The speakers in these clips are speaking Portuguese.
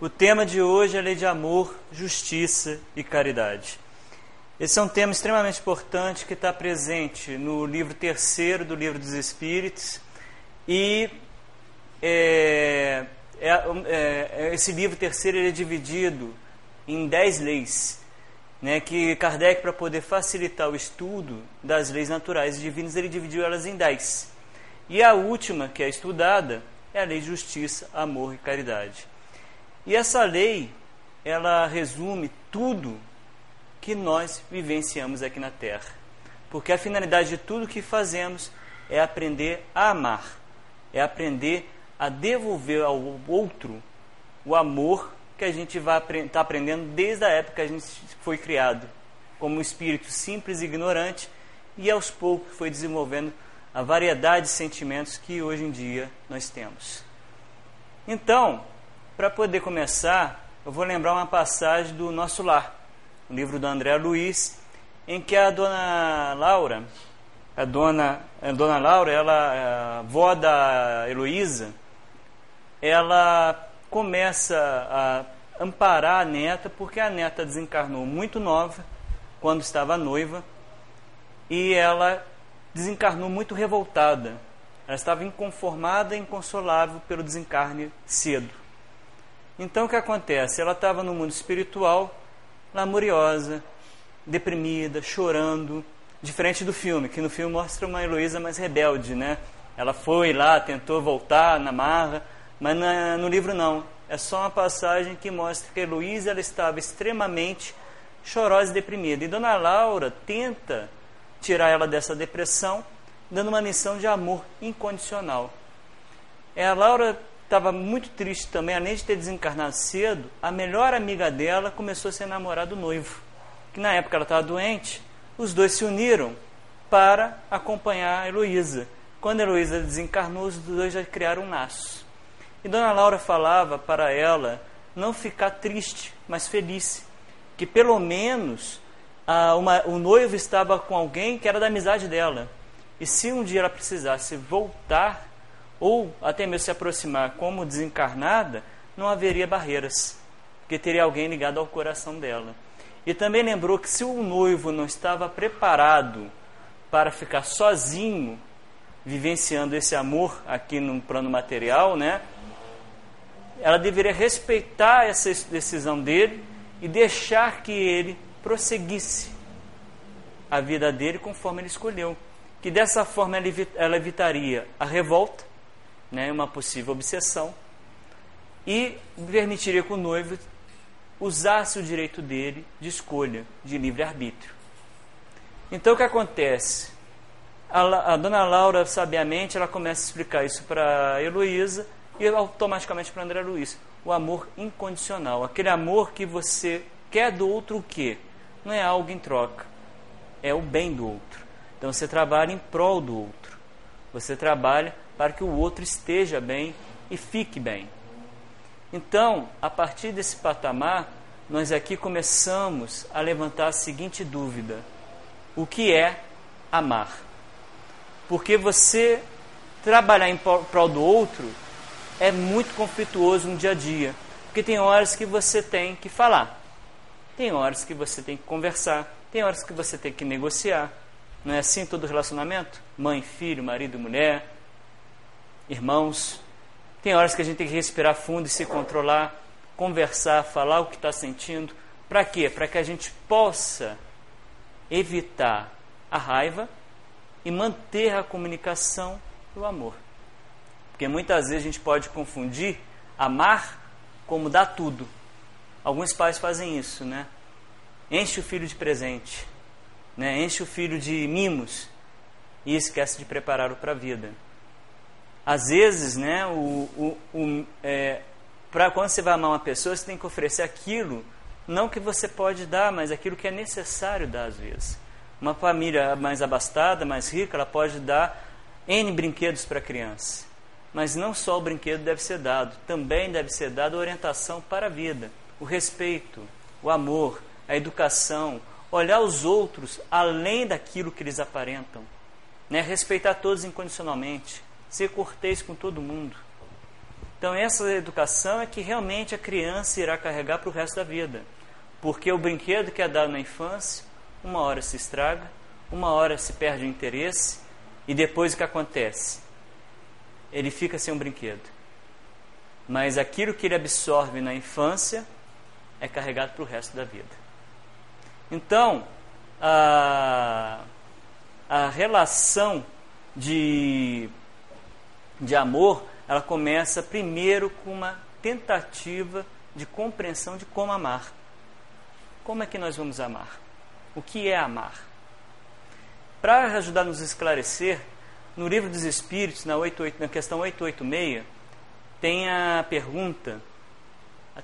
O tema de hoje é a lei de amor, justiça e caridade. Esse é um tema extremamente importante que está presente no livro terceiro do Livro dos Espíritos e é, é, é, esse livro terceiro é dividido em dez leis, né, que Kardec, para poder facilitar o estudo das leis naturais e divinas, ele dividiu elas em dez. E a última, que é estudada, é a lei de justiça, amor e caridade. E essa lei, ela resume tudo que nós vivenciamos aqui na Terra. Porque a finalidade de tudo que fazemos é aprender a amar, é aprender a devolver ao outro o amor que a gente vai estar tá aprendendo desde a época que a gente foi criado, como um espírito simples e ignorante, e aos poucos foi desenvolvendo a variedade de sentimentos que hoje em dia nós temos. Então, para poder começar, eu vou lembrar uma passagem do Nosso Lar, um livro do André Luiz, em que a dona Laura, a dona, a dona Laura, ela, a avó da Heloísa, ela começa a amparar a neta, porque a neta desencarnou muito nova, quando estava noiva, e ela desencarnou muito revoltada. Ela estava inconformada e inconsolável pelo desencarne cedo. Então o que acontece? Ela estava no mundo espiritual, lamuriosa, deprimida, chorando, diferente do filme, que no filme mostra uma Heloísa mais rebelde, né? Ela foi lá, tentou voltar na marra, mas na, no livro não. É só uma passagem que mostra que a Heloísa ela estava extremamente chorosa e deprimida. E Dona Laura tenta tirar ela dessa depressão, dando uma lição de amor incondicional. É, a Laura estava muito triste também, além de ter desencarnado cedo, a melhor amiga dela começou a ser namorada do noivo. Que na época ela estava doente, os dois se uniram para acompanhar a Heloísa. Quando a Heloísa desencarnou, os dois já criaram um laço. E Dona Laura falava para ela não ficar triste, mas feliz. Que pelo menos ah, uma, o noivo estava com alguém que era da amizade dela. E se um dia ela precisasse voltar, ou até mesmo se aproximar como desencarnada, não haveria barreiras, porque teria alguém ligado ao coração dela. E também lembrou que se o noivo não estava preparado para ficar sozinho, vivenciando esse amor aqui no plano material, né? Ela deveria respeitar essa decisão dele e deixar que ele prosseguisse a vida dele conforme ele escolheu. Que dessa forma ela evitaria a revolta, né, uma possível obsessão, e permitiria que o noivo usasse o direito dele de escolha, de livre-arbítrio. Então o que acontece? A, a, dona Laura, sabiamente, ela começa a explicar isso para Heloísa e automaticamente para André Luiz. O amor incondicional, aquele amor que você quer do outro o quê? não é algo em troca, é o bem do outro. Então você trabalha em prol do outro. Você trabalha para que o outro esteja bem e fique bem. Então, a partir desse patamar, nós aqui começamos a levantar a seguinte dúvida: o que é amar? Porque você trabalhar em prol do outro é muito conflituoso no dia a dia. Porque tem horas que você tem que falar, tem horas que você tem que conversar, tem horas que você tem que negociar. Não é assim todo relacionamento? Mãe, filho, marido, mulher, irmãos. Tem horas que a gente tem que respirar fundo e se controlar, conversar, falar o que está sentindo. Para quê? Para que a gente possa evitar a raiva e manter a comunicação e o amor. Porque muitas vezes a gente pode confundir amar como dar tudo. Alguns pais fazem isso, né? Enche o filho de presente, né? enche o filho de mimos e esquece de prepará-lo para a vida. Às vezes, né, o, o, o é, para quando você vai amar uma pessoa, você tem que oferecer aquilo, não que você pode dar, mas aquilo que é necessário dar às vezes. Uma família mais abastada, mais rica, ela pode dar N brinquedos para a criança. Mas não só o brinquedo deve ser dado, também deve ser dada orientação para a vida o respeito, o amor, a educação, olhar os outros além daquilo que eles aparentam, né? respeitar todos incondicionalmente, ser cortês com todo mundo. Então, essa educação é que realmente a criança irá carregar para o resto da vida. Porque o brinquedo que é dado na infância, uma hora se estraga, uma hora se perde o interesse, e depois o que acontece? Ele fica sem um brinquedo. Mas aquilo que ele absorve na infância é carregado para o resto da vida. Então, a, a relação de, de amor ela começa primeiro com uma tentativa de compreensão de como amar. Como é que nós vamos amar? O que é amar? Para ajudar a nos esclarecer, no livro dos Espíritos, na, 88, na questão 886, tem a pergunta,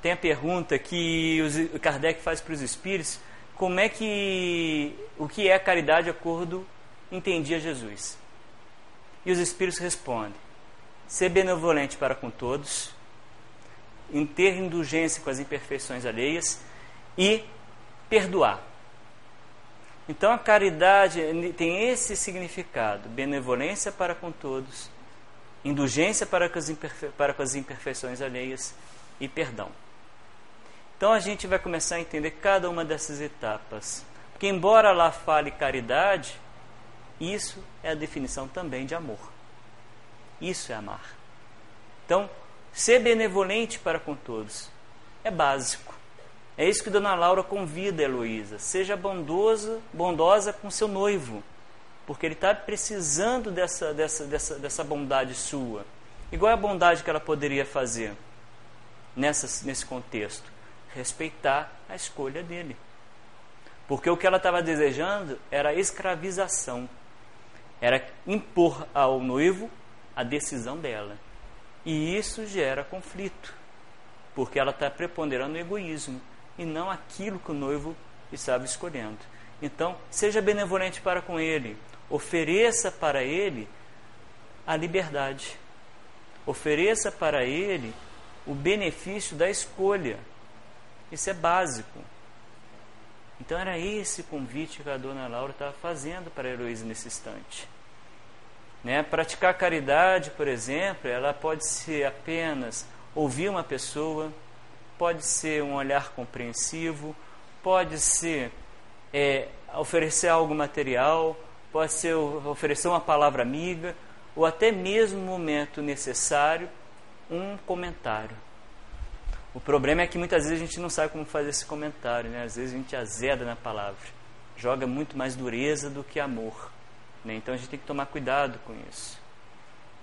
tem a pergunta que os, Kardec faz para os Espíritos, como é que, o que é a caridade de acordo entendia Jesus? E os Espíritos respondem, ser benevolente para com todos, em ter indulgência com as imperfeições alheias e perdoar. Então a caridade tem esse significado: benevolência para com todos, indulgência para com as, imperfe para com as imperfeições alheias e perdão. Então a gente vai começar a entender cada uma dessas etapas. Porque, embora lá fale caridade, isso é a definição também de amor. Isso é amar. Então, ser benevolente para com todos é básico. É isso que Dona Laura convida a Heloísa. Seja bondosa, bondosa com seu noivo, porque ele está precisando dessa, dessa, dessa, dessa bondade sua. Igual a bondade que ela poderia fazer nessa, nesse contexto? Respeitar a escolha dele. Porque o que ela estava desejando era escravização, era impor ao noivo a decisão dela. E isso gera conflito, porque ela está preponderando o egoísmo e não aquilo que o noivo estava escolhendo. Então, seja benevolente para com ele, ofereça para ele a liberdade, ofereça para ele o benefício da escolha. Isso é básico. Então, era esse convite que a dona Laura estava fazendo para a Heloísa nesse instante. Né? Praticar caridade, por exemplo, ela pode ser apenas ouvir uma pessoa, pode ser um olhar compreensivo, pode ser é, oferecer algo material, pode ser oferecer uma palavra amiga, ou até mesmo no momento necessário, um comentário. O problema é que muitas vezes a gente não sabe como fazer esse comentário, né? às vezes a gente azeda na palavra, joga muito mais dureza do que amor. Né? Então a gente tem que tomar cuidado com isso.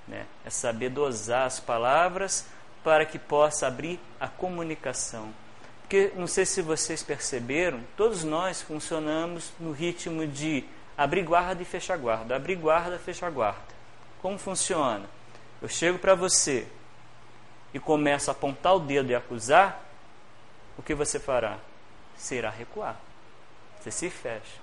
Né? É saber dosar as palavras para que possa abrir a comunicação. Porque não sei se vocês perceberam, todos nós funcionamos no ritmo de abrir guarda e fechar guarda, abrir guarda, fechar guarda. Como funciona? Eu chego para você e começo a apontar o dedo e acusar, o que você fará? Você irá recuar. Você se fecha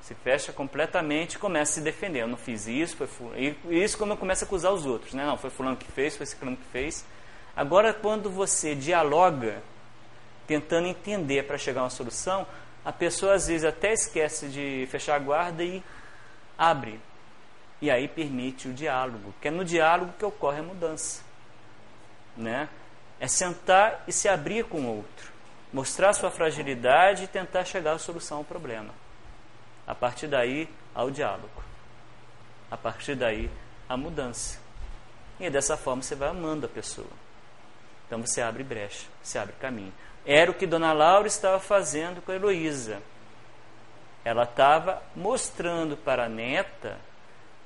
se fecha completamente e começa a se defender. Eu não fiz isso, foi fulano. E isso quando começa a acusar os outros. Né? Não, foi fulano que fez, foi ciclano que fez. Agora, quando você dialoga, tentando entender para chegar a uma solução, a pessoa às vezes até esquece de fechar a guarda e abre. E aí permite o diálogo, que é no diálogo que ocorre a mudança. Né? É sentar e se abrir com o outro, mostrar sua fragilidade e tentar chegar à solução ao problema. A partir daí, ao diálogo. A partir daí, a mudança. E dessa forma você vai amando a pessoa. Então você abre brecha, você abre caminho. Era o que Dona Laura estava fazendo com a Heloísa. Ela estava mostrando para a neta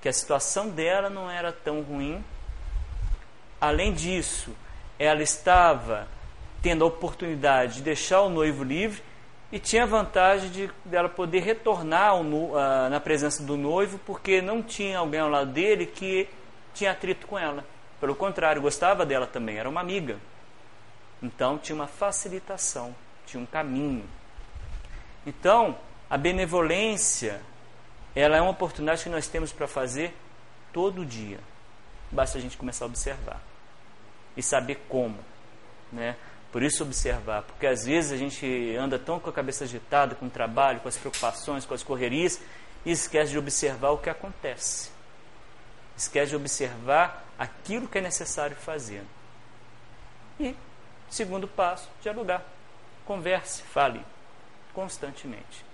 que a situação dela não era tão ruim. Além disso, ela estava tendo a oportunidade de deixar o noivo livre e tinha a vantagem de dela poder retornar ao, uh, na presença do noivo, porque não tinha alguém ao lado dele que tinha atrito com ela. Pelo contrário, gostava dela também, era uma amiga. Então tinha uma facilitação, tinha um caminho. Então, a benevolência, ela é uma oportunidade que nós temos para fazer todo dia. Basta a gente começar a observar e saber como, né? Por isso observar, porque às vezes a gente anda tão com a cabeça agitada com o trabalho, com as preocupações, com as correrias e esquece de observar o que acontece. Esquece de observar aquilo que é necessário fazer. E, segundo passo, dialogar. Converse, fale constantemente.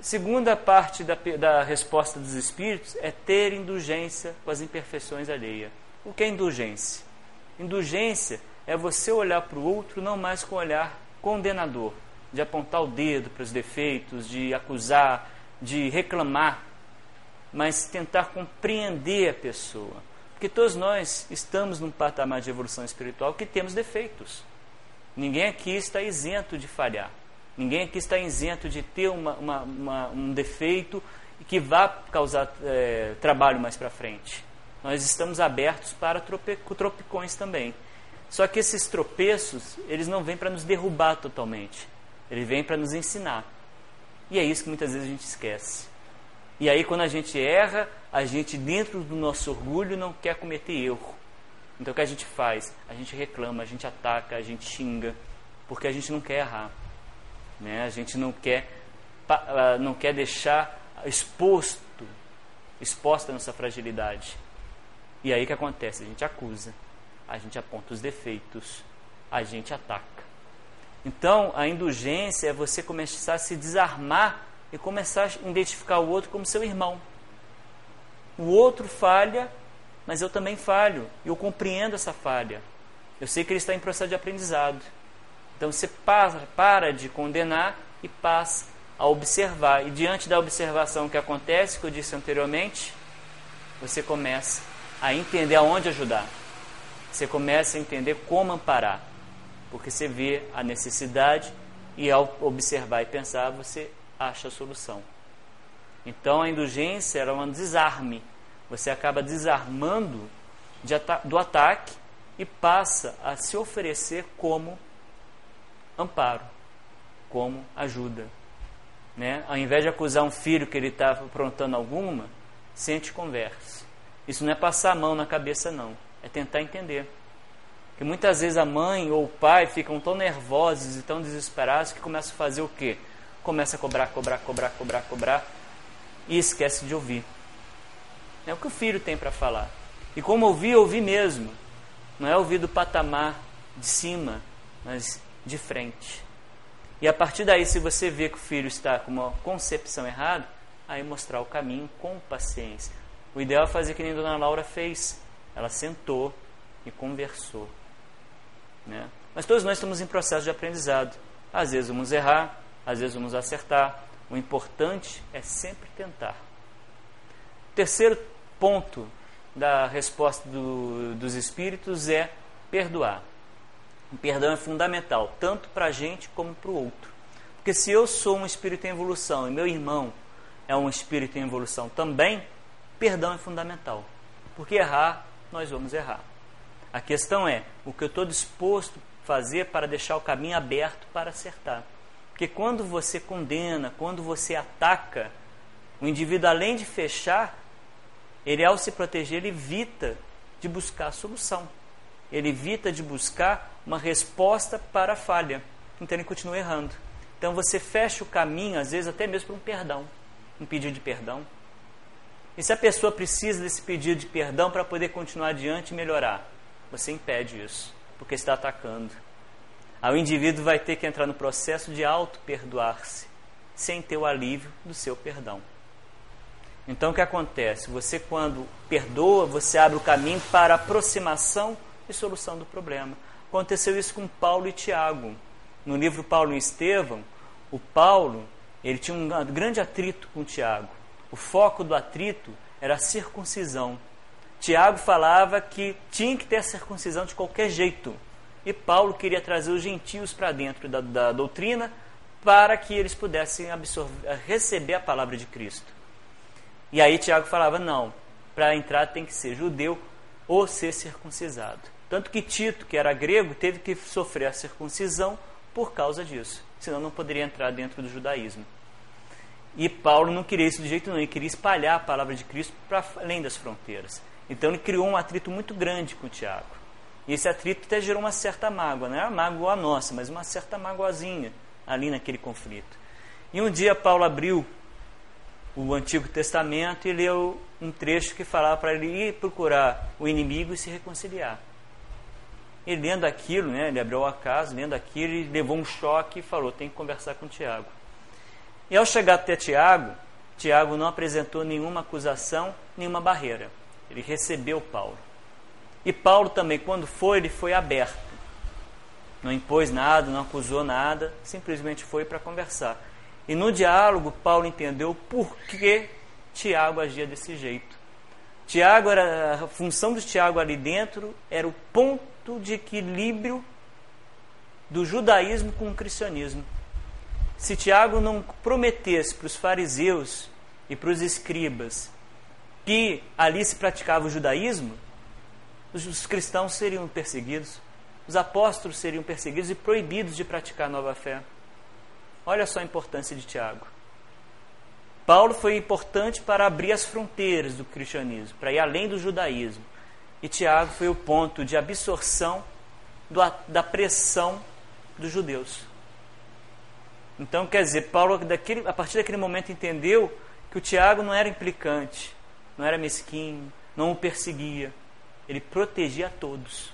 Segunda parte da, da resposta dos espíritos é ter indulgência com as imperfeições alheias. O que é indulgência? Indulgência é você olhar para o outro não mais com olhar condenador, de apontar o dedo para os defeitos, de acusar, de reclamar, mas tentar compreender a pessoa. Porque todos nós estamos num patamar de evolução espiritual que temos defeitos. Ninguém aqui está isento de falhar. Ninguém aqui está isento de ter uma, uma, uma, um defeito que vá causar é, trabalho mais para frente. Nós estamos abertos para tropicões também. Só que esses tropeços, eles não vêm para nos derrubar totalmente. Eles vêm para nos ensinar. E é isso que muitas vezes a gente esquece. E aí, quando a gente erra, a gente, dentro do nosso orgulho, não quer cometer erro. Então, o que a gente faz? A gente reclama, a gente ataca, a gente xinga, porque a gente não quer errar. Né? A gente não quer, ah, não quer deixar exposto, exposta a nossa fragilidade. E aí o que acontece? A gente acusa, a gente aponta os defeitos, a gente ataca. Então, a indulgência é você começar a se desarmar e começar a identificar o outro como seu irmão. O outro falha, mas eu também falho. Eu compreendo essa falha. Eu sei que ele está em processo de aprendizado. Então você para, para de condenar e passa a observar. E diante da observação que acontece, que eu disse anteriormente, você começa a entender aonde ajudar. Você começa a entender como amparar. Porque você vê a necessidade e ao observar e pensar, você acha a solução. Então a indulgência era um desarme. Você acaba desarmando de ata do ataque e passa a se oferecer como amparo, como ajuda. Né? Ao invés de acusar um filho que ele está aprontando alguma, sente converse. Isso não é passar a mão na cabeça, não. É tentar entender. Porque muitas vezes a mãe ou o pai ficam tão nervosos e tão desesperados que começam a fazer o quê? Começa a cobrar, cobrar, cobrar, cobrar, cobrar e esquece de ouvir. É o que o filho tem para falar. E como ouvir, ouvir mesmo. Não é ouvir do patamar de cima, mas de frente. E a partir daí, se você vê que o filho está com uma concepção errada, aí mostrar o caminho com paciência. O ideal é fazer que nem a dona Laura fez. Ela sentou e conversou. Né? Mas todos nós estamos em processo de aprendizado. Às vezes vamos errar, às vezes vamos acertar. O importante é sempre tentar. Terceiro ponto da resposta do, dos espíritos é perdoar. O perdão é fundamental, tanto para a gente como para o outro. Porque se eu sou um espírito em evolução e meu irmão é um espírito em evolução também, perdão é fundamental. Porque errar, nós vamos errar. A questão é o que eu estou disposto a fazer para deixar o caminho aberto para acertar. Porque quando você condena, quando você ataca, o indivíduo, além de fechar, ele, ao se proteger, ele evita de buscar a solução. Ele evita de buscar uma resposta para a falha. Então ele continua errando. Então você fecha o caminho, às vezes até mesmo para um perdão, um pedido de perdão. E se a pessoa precisa desse pedido de perdão para poder continuar adiante e melhorar, você impede isso, porque está atacando. Aí o indivíduo vai ter que entrar no processo de auto-perdoar-se, sem ter o alívio do seu perdão. Então o que acontece? Você, quando perdoa, você abre o caminho para aproximação e solução do problema. Aconteceu isso com Paulo e Tiago. No livro Paulo e Estevão, o Paulo ele tinha um grande atrito com Tiago. O foco do atrito era a circuncisão. Tiago falava que tinha que ter a circuncisão de qualquer jeito. E Paulo queria trazer os gentios para dentro da, da, doutrina para que eles pudessem absorver, receber a palavra de Cristo. E aí Tiago falava: não, para entrar tem que ser judeu ou ser circuncisado. Tanto que Tito, que era grego, teve que sofrer a circuncisão por causa disso. Senão não poderia entrar dentro do judaísmo. E Paulo não queria isso de jeito nenhum, ele queria espalhar a palavra de Cristo para além das fronteiras. Então ele criou um atrito muito grande com Tiago. E esse atrito até gerou uma certa mágoa, não era uma mágoa nossa, mas uma certa magoazinha ali naquele conflito. E um dia Paulo abriu o Antigo Testamento e leu um trecho que falava para ele ir procurar o inimigo e se reconciliar. E lendo aquilo, né, ele abriu a casa, lendo aquilo, e levou um choque e falou: tem que conversar com Tiago. E ao chegar até Tiago, Tiago não apresentou nenhuma acusação, nenhuma barreira. Ele recebeu Paulo. E Paulo também, quando foi, ele foi aberto. Não impôs nada, não acusou nada, simplesmente foi para conversar. E no diálogo, Paulo entendeu por que Tiago agia desse jeito. Tiago era a função de Tiago ali dentro era o ponto de equilíbrio do judaísmo com o cristianismo. Se Tiago não prometesse para os fariseus e para os escribas que ali se praticava o judaísmo, os cristãos seriam perseguidos, os apóstolos seriam perseguidos e proibidos de praticar a nova fé. Olha só a importância de Tiago. Paulo foi importante para abrir as fronteiras do cristianismo, para ir além do judaísmo. E Tiago foi o ponto de absorção do, da pressão dos judeus. Então, quer dizer, Paulo, daquele, a partir daquele momento, entendeu que o Tiago não era implicante, não era mesquinho, não o perseguia. Ele protegia a todos,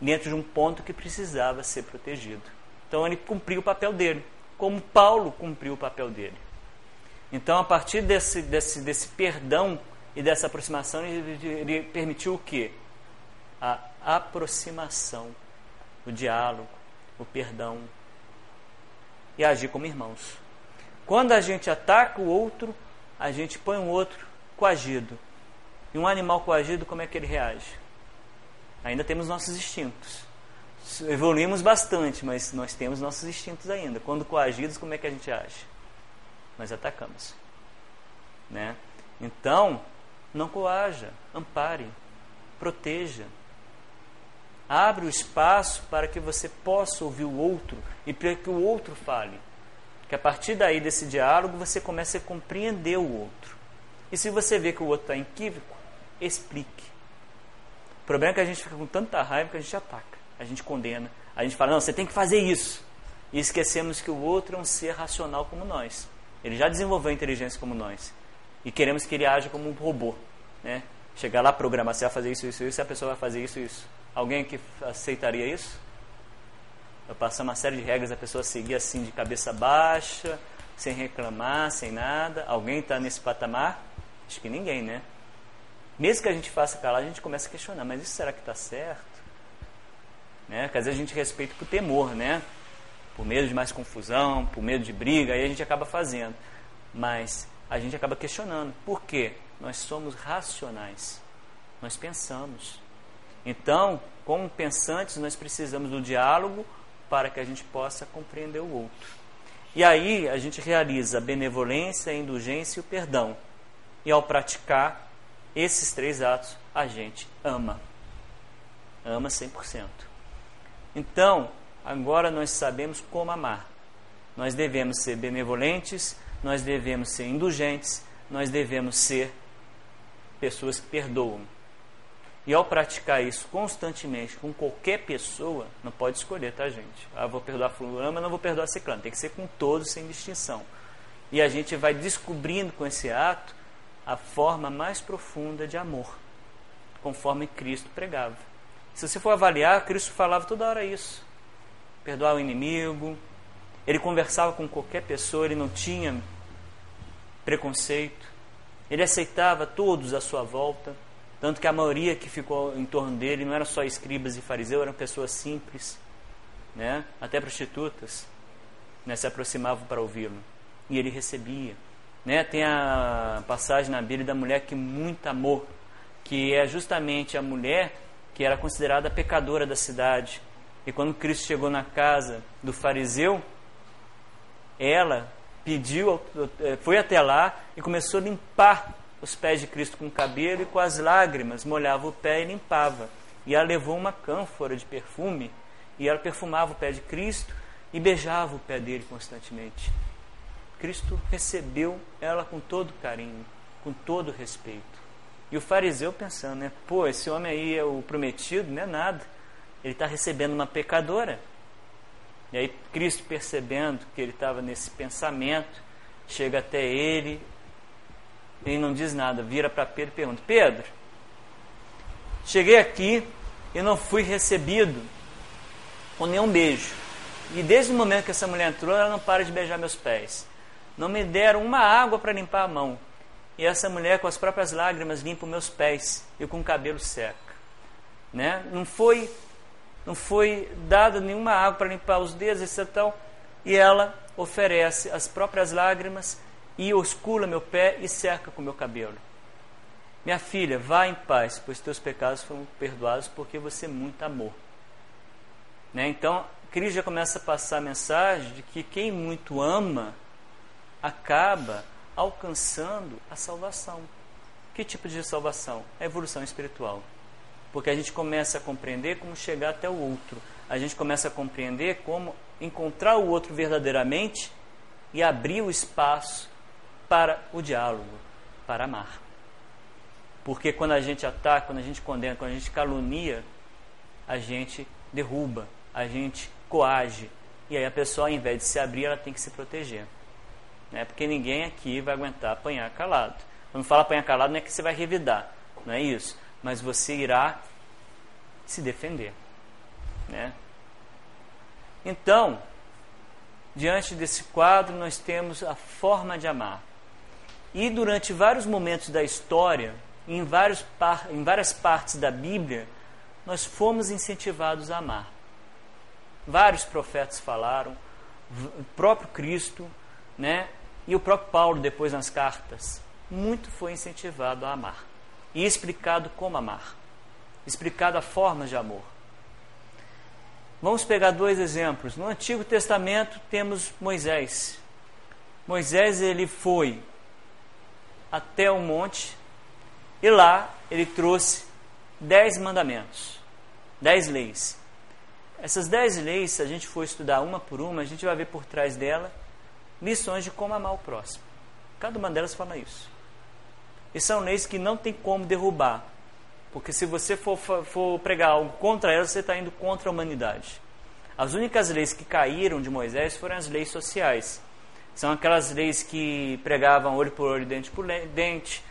dentro de um ponto que precisava ser protegido. Então, ele cumpriu o papel dele, como Paulo cumpriu o papel dele. Então, a partir desse, desse, desse perdão e dessa aproximação, ele, ele permitiu o quê? A aproximação, o diálogo, o perdão e agir como irmãos. Quando a gente ataca o outro, a gente põe o outro coagido. E um animal coagido, como é que ele reage? Ainda temos nossos instintos. Evoluímos bastante, mas nós temos nossos instintos ainda. Quando coagidos, como é que a gente age? nós atacamos. Né? Então, não coaja, ampare, proteja. Abre o espaço para que você possa ouvir o outro e para que o outro fale. Que a partir daí desse diálogo você comece a compreender o outro. E se você vê que o outro está equívoco, explique. O problema é que a gente fica com tanta raiva que a gente ataca, a gente condena, a gente fala, não, você tem que fazer isso. E esquecemos que o outro é um ser racional como nós. Ele já desenvolveu inteligência como nós. E queremos que ele haja como um robô. Né? Chegar lá, programar, você vai fazer isso, isso, isso, e a pessoa vai fazer isso, isso. Alguém que aceitaria isso? Eu passar uma série de regras, a pessoa seguir assim de cabeça baixa, sem reclamar, sem nada. Alguém está nesse patamar? Acho que ninguém, né? Mesmo que a gente faça calar, a gente começa a questionar, mas isso será que está certo? Né? Porque às vezes a gente respeita por temor, né? por medo de mais confusão, por medo de briga, aí a gente acaba fazendo. Mas a gente acaba questionando. Por quê? Nós somos racionais. Nós pensamos. Então, como pensantes, nós precisamos do diálogo para que a gente possa compreender o outro. E aí a gente realiza a benevolência, a indulgência e o perdão. E ao praticar esses três atos, a gente ama. Ama 100%. Então, agora nós sabemos como amar. Nós devemos ser benevolentes, nós devemos ser indulgentes, nós devemos ser pessoas que perdoam. E ao praticar isso constantemente com qualquer pessoa, não pode escolher, tá, gente? Ah, vou perdoar fulano, mas não vou perdoar ciclano. Tem que ser com todos, sem distinção. E a gente vai descobrindo com esse ato a forma mais profunda de amor, conforme Cristo pregava. Se você for avaliar, Cristo falava toda hora isso perdoar o inimigo. Ele conversava com qualquer pessoa, ele não tinha preconceito. Ele aceitava todos à sua volta, tanto que a maioria que ficou em torno dele não eram só escribas e fariseus, eram pessoas simples, né? até prostitutas, né? se aproximavam para ouvi-lo. E ele recebia. Né? Tem a passagem na Bíblia da mulher que muito amor, que é justamente a mulher que era considerada pecadora da cidade, e quando Cristo chegou na casa do fariseu, ela pediu, eh, foi até lá e começou a limpar os pés de Cristo com o cabelo e com as lágrimas molhava o pé e limpava. E ela levou uma cânfora de perfume e ela perfumava o pé de Cristo e beijava o pé dele constantemente. Cristo recebeu ela com todo carinho, com todo respeito. E o fariseu pensando, né? Pô, esse homem aí é o prometido, não é nada ele está recebendo uma pecadora. E aí Cristo percebendo que ele estava nesse pensamento, chega até ele, ele não diz nada, vira para Pedro e pergunta: Pedro, cheguei aqui e não fui recebido com nenhum beijo. E desde o momento que essa mulher entrou, ela não para de beijar meus pés. Não me deram uma água para limpar a mão. E essa mulher, com as próprias lágrimas, limpa meus pés e com o cabelo seca. Né? Não foi não foi dada nenhuma água para limpar os dedos, etc. E ela oferece as próprias lágrimas e oscula meu pé e seca com meu cabelo. Minha filha, vá em paz, pois teus pecados foram perdoados porque você muito amou. Né? Então, Cristo já começa a passar a mensagem de que quem muito ama acaba alcançando a salvação. Que tipo de salvação? A evolução espiritual. Porque a gente começa a compreender como chegar até o outro. A gente começa a compreender como encontrar o outro verdadeiramente e abrir o espaço para o diálogo, para amar. Porque quando a gente ataca, quando a gente condena, quando a gente calunia, a gente derruba, a gente coage. E aí a pessoa, ao invés de se abrir, ela tem que se proteger. Né? Porque ninguém aqui vai aguentar apanhar calado. Quando fala apanhar calado, não é que você vai revidar, não é isso. Mas você irá se defender. Né? Então, diante desse quadro, nós temos a forma de amar. E durante vários momentos da história, em, vários em várias partes da Bíblia, nós fomos incentivados a amar. Vários profetas falaram, o próprio Cristo, né? E o próprio Paulo, depois nas cartas, muito foi incentivado a amar e explicado como amar, explicado a forma de amor. Vamos pegar dois exemplos. No Antigo Testamento temos Moisés. Moisés ele foi até o monte e lá ele trouxe dez mandamentos, dez leis. Essas dez leis, se a gente for estudar uma por uma, a gente vai ver por trás dela lições de como amar o próximo. Cada uma delas fala isso. E são leis que não tem como derrubar. Porque se você for, for pregar algo contra elas, você está indo contra a humanidade. As únicas leis que caíram de Moisés foram as leis sociais. São aquelas leis que pregavam olho por olho, dente por dente,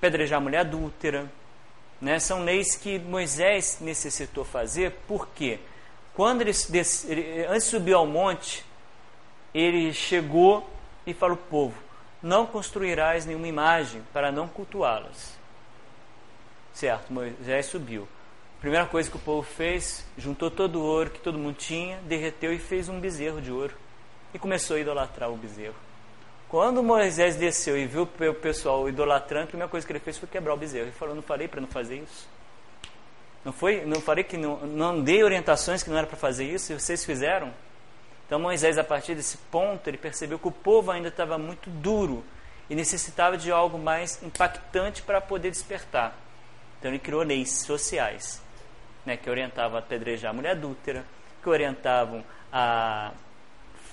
pedrejar mulher adúltera. Né? São leis que Moisés necessitou fazer, porque quando ele, ele antes de subir ao monte, ele chegou e falou ao povo: Não construirás nenhuma imagem para não cultuá-las. Certo, Moisés subiu. A primeira coisa que o povo fez, juntou todo o ouro que todo mundo tinha, derreteu e fez um bezerro de ouro. E começou a idolatrar o bezerro. Quando Moisés desceu e viu o pessoal idolatrando, a primeira coisa que ele fez foi quebrar o bezerro. Ele falou: Não falei para não fazer isso? Não, foi, não falei que não, não dei orientações que não era para fazer isso e vocês fizeram? Então Moisés, a partir desse ponto, ele percebeu que o povo ainda estava muito duro e necessitava de algo mais impactante para poder despertar. Então ele criou leis sociais, né, que orientavam a apedrejar a mulher adúltera, que orientavam a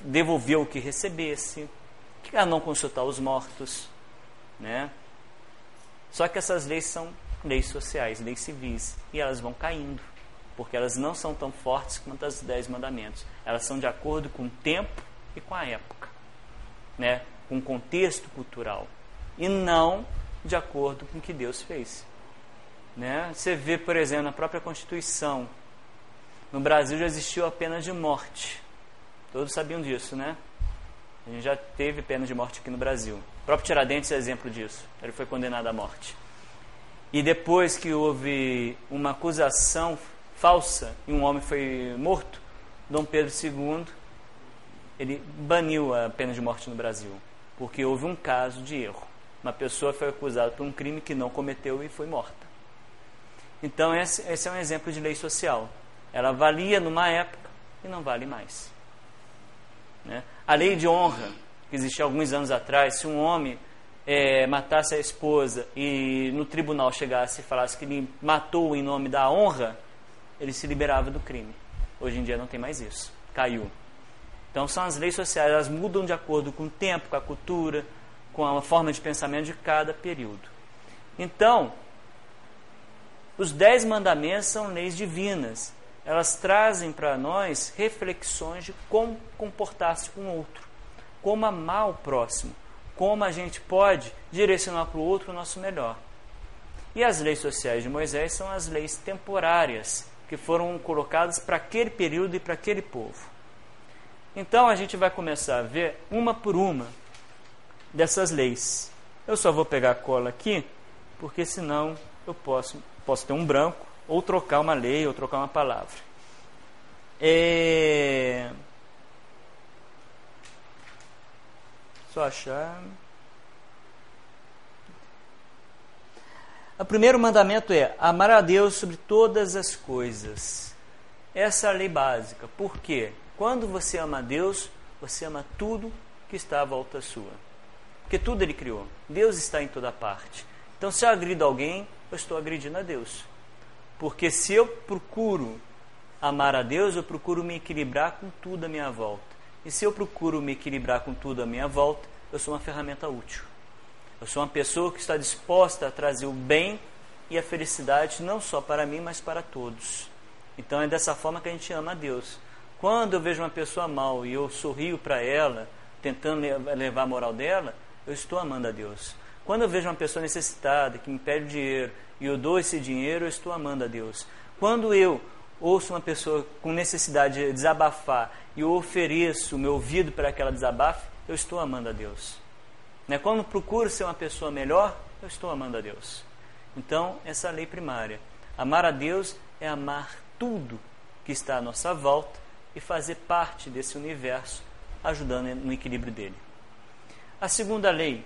devolver o que recebesse, a não consultar os mortos. Né? Só que essas leis são leis sociais, leis civis, e elas vão caindo porque elas não são tão fortes quanto as dez mandamentos. Elas são de acordo com o tempo e com a época, né? com o contexto cultural, e não de acordo com o que Deus fez. Né? Você vê, por exemplo, na própria Constituição, no Brasil já existiu a pena de morte. Todos sabiam disso, né? A gente já teve pena de morte aqui no Brasil. O próprio Tiradentes é exemplo disso. Ele foi condenado à morte. E depois que houve uma acusação falsa e um homem foi morto, Dom Pedro II ele baniu a pena de morte no Brasil, porque houve um caso de erro. Uma pessoa foi acusada por um crime que não cometeu e foi morta. Então esse, esse é um exemplo de lei social. Ela valia numa época e não vale mais. Né? A lei de honra, que existia alguns anos atrás, se um homem é, matasse a esposa e no tribunal chegasse e falasse que ele matou em nome da honra, ele se liberava do crime. Hoje em dia não tem mais isso. Caiu. Então são as leis sociais, elas mudam de acordo com o tempo, com a cultura, com a forma de pensamento de cada período. Então, os dez mandamentos são leis divinas. Elas trazem para nós reflexões de como comportar-se com o outro, como amar o próximo, como a gente pode direcionar para o outro o nosso melhor. E as leis sociais de Moisés são as leis temporárias que foram colocadas para aquele período e para aquele povo. Então a gente vai começar a ver uma por uma dessas leis. Eu só vou pegar a cola aqui, porque senão eu posso, posso ter um branco, ou trocar uma lei, ou trocar uma palavra. É... Só achar. O primeiro mandamento é amar a Deus sobre todas as coisas. Essa é a lei básica. Por quê? Quando você ama a Deus, você ama tudo que está à volta sua. Porque tudo Ele criou. Deus está em toda parte. Então, se eu agrido alguém, eu estou agredindo a Deus. Porque se eu procuro amar a Deus, eu procuro me equilibrar com tudo à minha volta. E se eu procuro me equilibrar com tudo à minha volta, eu sou uma ferramenta útil. Eu sou uma pessoa que está disposta a trazer o bem e a felicidade não só para mim, mas para todos. Então é dessa forma que a gente ama a Deus. Quando eu vejo uma pessoa mal e eu sorrio para ela, tentando levar a moral dela, eu estou amando a Deus. Quando eu vejo uma pessoa necessitada que me pede dinheiro e eu dou esse dinheiro, eu estou amando a Deus. Quando eu ouço uma pessoa com necessidade de desabafar e eu ofereço o meu ouvido para que ela desabafe, eu estou amando a Deus. Né? Quando procuro ser uma pessoa melhor, eu estou amando a Deus. Então, essa é a lei primária. Amar a Deus é amar tudo que está à nossa volta e fazer parte desse universo, ajudando no equilíbrio dele. A segunda lei,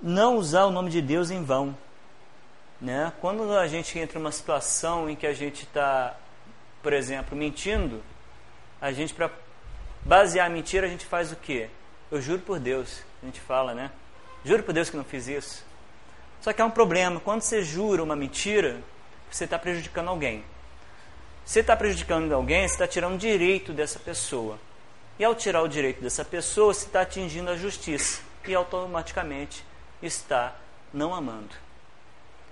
não usar o nome de Deus em vão. Né? Quando a gente entra numa situação em que a gente está, por exemplo, mentindo, a gente, para basear a mentira, a gente faz o quê? Eu juro por Deus, a gente fala, né? Juro por Deus que não fiz isso. Só que há um problema, quando você jura uma mentira, você está prejudicando alguém. Se está prejudicando alguém, você está tirando o direito dessa pessoa. E ao tirar o direito dessa pessoa, você está atingindo a justiça. E automaticamente está não amando.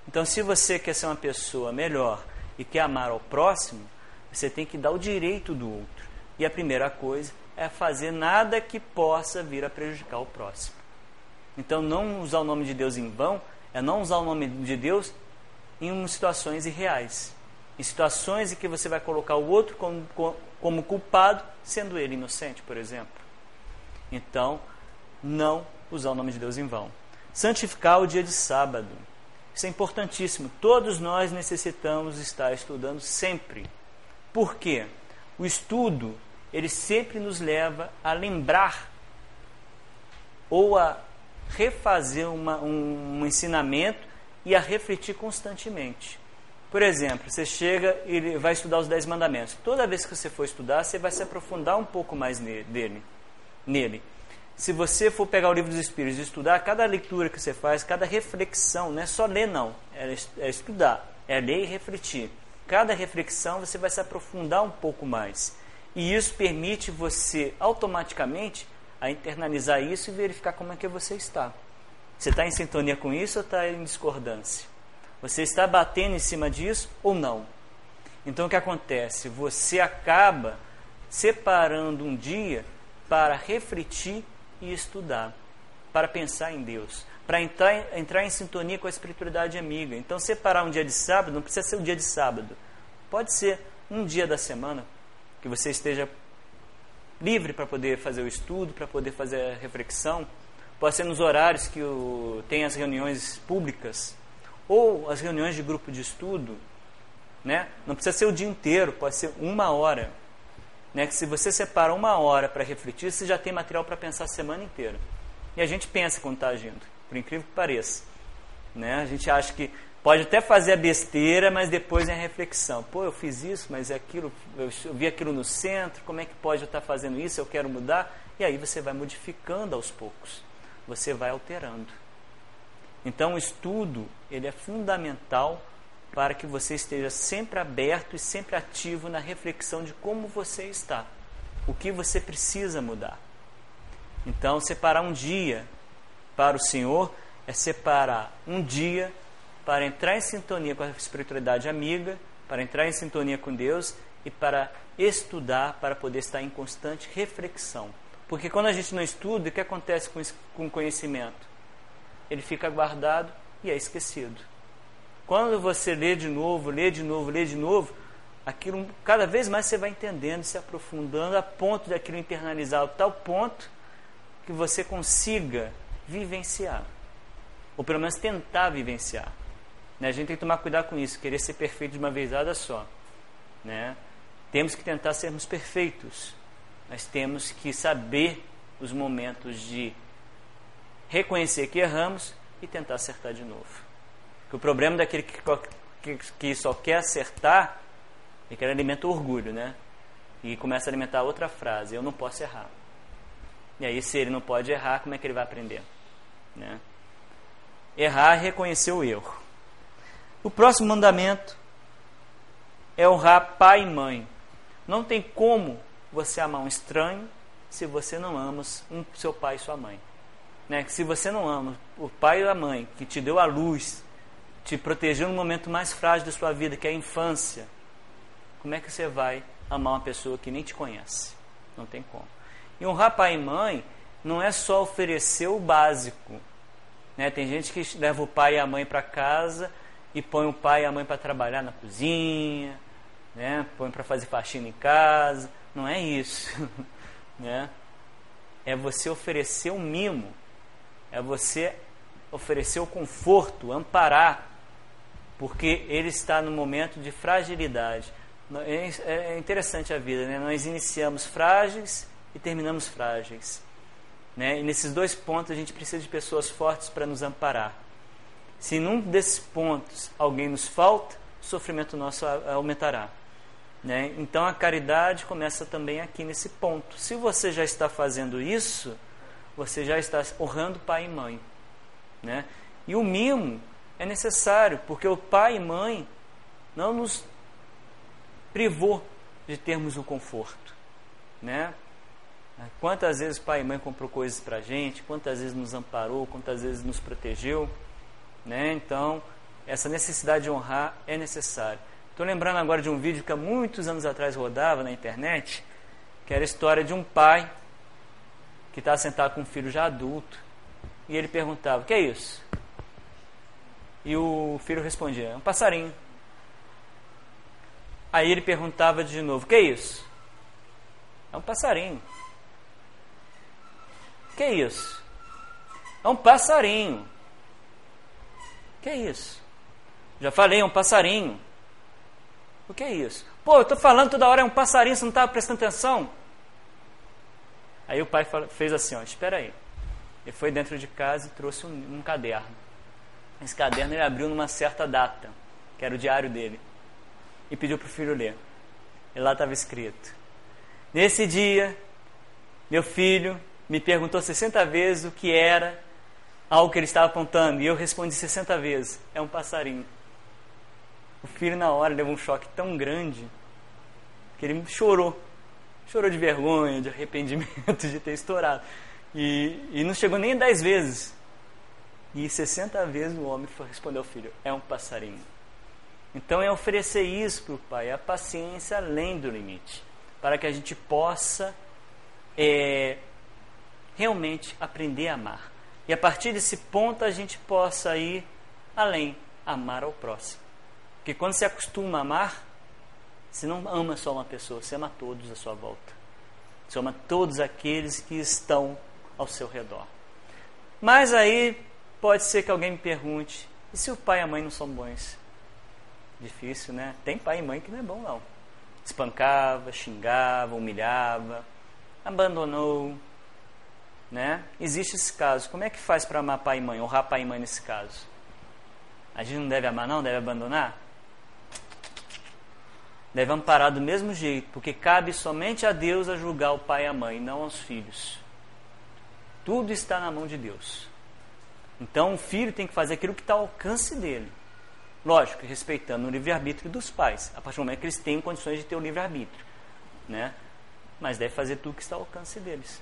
Então, se você quer ser uma pessoa melhor e quer amar ao próximo, você tem que dar o direito do outro. E a primeira coisa é fazer nada que possa vir a prejudicar o próximo. Então, não usar o nome de Deus em vão é não usar o nome de Deus em situações irreais. Em situações em que você vai colocar o outro como, como culpado, sendo ele inocente, por exemplo. Então, não usar o nome de Deus em vão. Santificar o dia de sábado. Isso é importantíssimo. Todos nós necessitamos estar estudando sempre. Por quê? O estudo, ele sempre nos leva a lembrar ou a refazer uma, um, um ensinamento e a refletir constantemente. Por exemplo, você chega e vai estudar os Dez Mandamentos. Toda vez que você for estudar, você vai se aprofundar um pouco mais nele. nele se você for pegar o livro dos Espíritos e estudar, cada leitura que você faz, cada reflexão, não é só ler, não, é, é estudar, é ler e refletir. Cada reflexão você vai se aprofundar um pouco mais. E isso permite você automaticamente a internalizar isso e verificar como é que você está. Você está em sintonia com isso ou está em discordância? Você está batendo em cima disso ou não? Então o que acontece? Você acaba separando um dia para refletir e estudar, para pensar em Deus, para entrar, entrar em sintonia com a espiritualidade amiga. Então, separar um dia de sábado não precisa ser o um dia de sábado, pode ser um dia da semana que você esteja livre para poder fazer o estudo, para poder fazer a reflexão. Pode ser nos horários que o, tem as reuniões públicas ou as reuniões de grupo de estudo. Né? Não precisa ser o dia inteiro, pode ser uma hora né, que se você separa uma hora para refletir, você já tem material para pensar a semana inteira. E a gente pensa quando está agindo, por incrível que pareça. Né? A gente acha que pode até fazer a besteira, mas depois é reflexão. Pô, eu fiz isso, mas é aquilo, eu vi aquilo no centro, como é que pode eu estar tá fazendo isso? Eu quero mudar. E aí você vai modificando aos poucos. Você vai alterando. Então o estudo, ele é fundamental para que você esteja sempre aberto e sempre ativo na reflexão de como você está, o que você precisa mudar. Então, separar um dia para o Senhor é separar um dia para entrar em sintonia com a espiritualidade amiga, para entrar em sintonia com Deus e para estudar, para poder estar em constante reflexão. Porque quando a gente não estuda, o que acontece com o conhecimento? Ele fica guardado e é esquecido. Quando você lê de novo, lê de novo, lê de novo, aquilo cada vez mais você vai entendendo, se aprofundando a ponto daquilo internalizar a tal ponto que você consiga vivenciar, ou pelo menos tentar vivenciar. Né? A gente tem que tomar cuidado com isso, querer ser perfeito de uma vez só. Né? Temos que tentar sermos perfeitos, mas temos que saber os momentos de reconhecer que erramos e tentar acertar de novo. Porque o problema daquele que, que, que só quer acertar é que ele alimenta o orgulho, né? E começa a alimentar outra frase: eu não posso errar. E aí, se ele não pode errar, como é que ele vai aprender? Né? Errar é reconhecer o erro. O próximo mandamento é honrar pai e mãe. Não tem como você amar um estranho se você não ama um, seu pai e sua mãe. Né? Se você não ama o pai e a mãe que te deu a luz, te protegeu no momento mais frágil da sua vida, que é a infância, como é que você vai amar uma pessoa que nem te conhece? Não tem como. E honrar pai e mãe não é só oferecer o básico. Né? Tem gente que leva o pai e a mãe para casa e põe o pai e a mãe para trabalhar na cozinha, né? põe para fazer faxina em casa. Não é isso. né? É você oferecer um mimo, é você oferecer o conforto, amparar, porque ele está no momento de fragilidade. É, é interessante a vida, né? Nós iniciamos frágeis e terminamos frágeis. Né? E nesses dois pontos a gente precisa de pessoas fortes para nos amparar. Se num desses pontos alguém nos falta, o sofrimento nosso aumentará. Né? Então a caridade começa também aqui nesse ponto. Se você já está fazendo isso, você já está honrando pai e mãe. Né? E o mimo é necessário, porque o pai e mãe não nos privou de termos o conforto, né? Quantas vezes pai e mãe comprou coisas para gente, quantas vezes nos amparou, quantas vezes nos protegeu, né? Então, essa necessidade de honrar é necessária. Estou lembrando agora de um vídeo que há muitos anos atrás rodava na internet, que era a história de um pai que estava sentado com um filho já adulto e ele perguntava: O que é isso? E o filho respondia: É um passarinho. Aí ele perguntava de novo: que é isso? É um passarinho. Que é isso? É um passarinho. Que é isso? Já falei, é um passarinho. O que é isso? Pô, eu estou falando toda hora, é um passarinho, você não estava prestando atenção? Aí o pai fez assim: ó, Espera aí. Ele foi dentro de casa e trouxe um, um caderno. Esse caderno ele abriu numa certa data, que era o diário dele e pediu para o filho ler. E lá estava escrito: Nesse dia, meu filho me perguntou 60 vezes o que era algo que ele estava apontando, e eu respondi 60 vezes: É um passarinho. O filho, na hora, levou um choque tão grande que ele chorou. Chorou de vergonha, de arrependimento de ter estourado. E, e não chegou nem 10 vezes. E 60 vezes o homem respondeu ao filho: É um passarinho. Então é oferecer isso para o Pai, a paciência além do limite, para que a gente possa é, realmente aprender a amar. E a partir desse ponto a gente possa ir além, amar ao próximo. Porque quando se acostuma a amar, você não ama só uma pessoa, você ama todos à sua volta. Você ama todos aqueles que estão ao seu redor. Mas aí pode ser que alguém me pergunte: e se o pai e a mãe não são bons? Difícil, né? Tem pai e mãe que não é bom, não. Espancava, xingava, humilhava, abandonou, né? Existe esse caso. Como é que faz para amar pai e mãe, honrar pai e mãe nesse caso? A gente não deve amar, não? Deve abandonar? Deve amparar do mesmo jeito, porque cabe somente a Deus a julgar o pai e a mãe, não aos filhos. Tudo está na mão de Deus. Então o filho tem que fazer aquilo que está ao alcance dele. Lógico, respeitando o livre-arbítrio dos pais, a partir do momento que eles têm condições de ter o livre-arbítrio. Né? Mas deve fazer tudo que está ao alcance deles.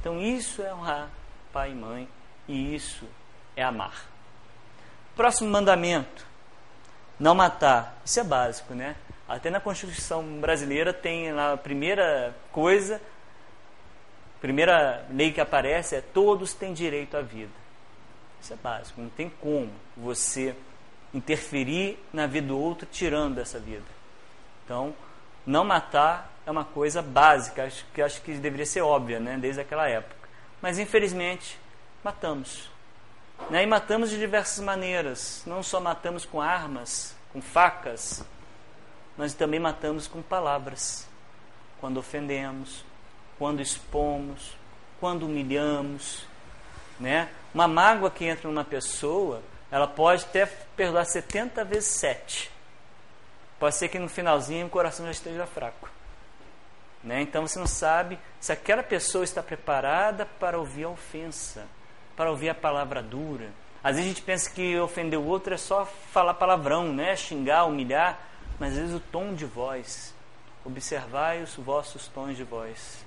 Então isso é honrar pai e mãe, e isso é amar. Próximo mandamento: não matar. Isso é básico, né? Até na Constituição brasileira tem a primeira coisa, primeira lei que aparece é todos têm direito à vida. Isso é básico, não tem como você interferir na vida do outro, tirando dessa vida. Então, não matar é uma coisa básica, acho que acho que deveria ser óbvia, né, desde aquela época. Mas infelizmente, matamos. Né, e matamos de diversas maneiras. Não só matamos com armas, com facas, mas também matamos com palavras. Quando ofendemos, quando expomos, quando humilhamos, né? Uma mágoa que entra numa pessoa, ela pode até perdoar 70 vezes 7. Pode ser que no finalzinho o coração já esteja fraco. Né? Então você não sabe se aquela pessoa está preparada para ouvir a ofensa, para ouvir a palavra dura. Às vezes a gente pensa que ofender o outro é só falar palavrão, né? xingar, humilhar, mas às vezes o tom de voz. Observai os vossos tons de voz.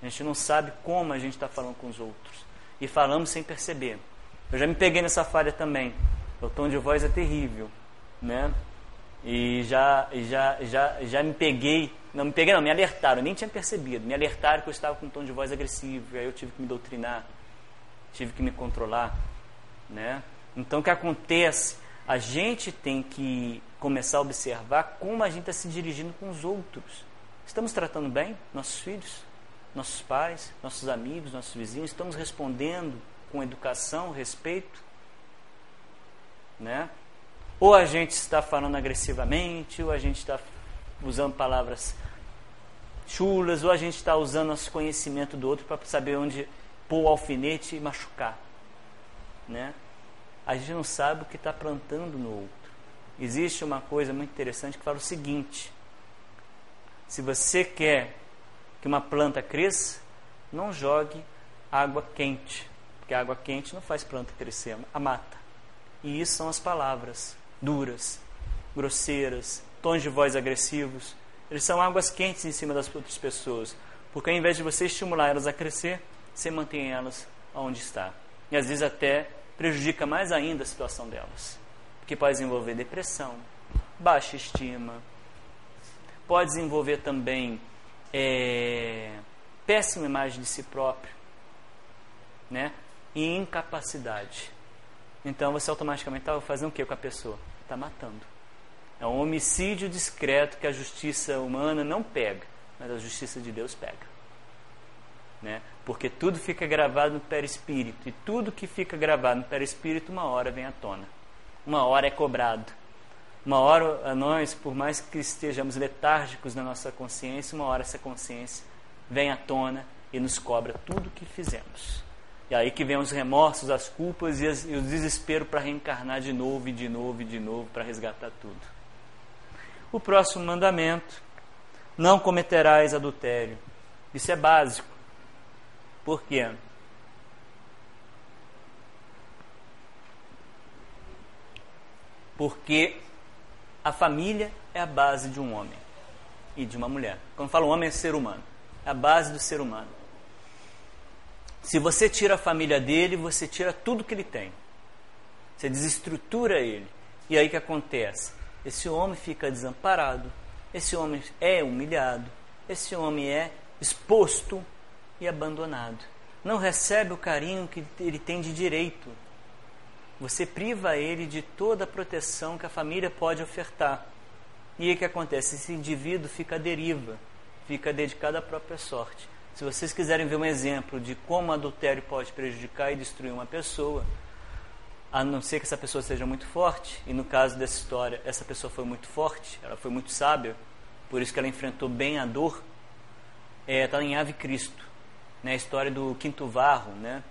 A gente não sabe como a gente está falando com os outros. E falamos sem perceber. Eu já me peguei nessa falha também. O tom de voz é terrível, né? E já, já, já, já me peguei, não me peguei não, me alertaram, eu nem tinha percebido, me alertaram que eu estava com um tom de voz agressivo, aí eu tive que me doutrinar, tive que me controlar, né? Então o que acontece? A gente tem que começar a observar como a gente está se dirigindo com os outros. Estamos tratando bem nossos filhos, nossos pais, nossos amigos, nossos vizinhos? Estamos respondendo com educação, respeito? Né? Ou a gente está falando agressivamente, ou a gente está usando palavras chulas, ou a gente está usando nosso conhecimento do outro para saber onde pôr o alfinete e machucar. Né? A gente não sabe o que está plantando no outro. Existe uma coisa muito interessante que fala o seguinte: se você quer que uma planta cresça, não jogue água quente, porque água quente não faz planta crescer, a mata. E isso são as palavras duras, grosseiras, tons de voz agressivos. Eles são águas quentes em cima das outras pessoas, porque ao invés de você estimular elas a crescer, você mantém elas onde está. E às vezes até prejudica mais ainda a situação delas, porque pode desenvolver depressão, baixa estima, pode desenvolver também é, péssima imagem de si próprio, né? E incapacidade. Então você automaticamente está fazendo o que com a pessoa? está matando. É um homicídio discreto que a justiça humana não pega, mas a justiça de Deus pega. Né? Porque tudo fica gravado no perispírito, e tudo que fica gravado no perispírito, uma hora vem à tona. Uma hora é cobrado. Uma hora, a nós, por mais que estejamos letárgicos na nossa consciência, uma hora essa consciência vem à tona e nos cobra tudo o que fizemos. E aí que vem os remorsos, as culpas e, as, e o desespero para reencarnar de novo e de novo e de novo para resgatar tudo. O próximo mandamento: não cometerás adultério. Isso é básico. Por quê? Porque a família é a base de um homem e de uma mulher. Quando falo homem, é ser humano. É a base do ser humano. Se você tira a família dele, você tira tudo que ele tem. Você desestrutura ele. E aí o que acontece? Esse homem fica desamparado, esse homem é humilhado, esse homem é exposto e abandonado. Não recebe o carinho que ele tem de direito. Você priva ele de toda a proteção que a família pode ofertar. E o que acontece? Esse indivíduo fica à deriva, fica dedicado à própria sorte. Se vocês quiserem ver um exemplo de como adultério pode prejudicar e destruir uma pessoa, a não ser que essa pessoa seja muito forte, e no caso dessa história, essa pessoa foi muito forte, ela foi muito sábia, por isso que ela enfrentou bem a dor, está é, tá em Ave Cristo, né, a história do Quinto Varro. Né?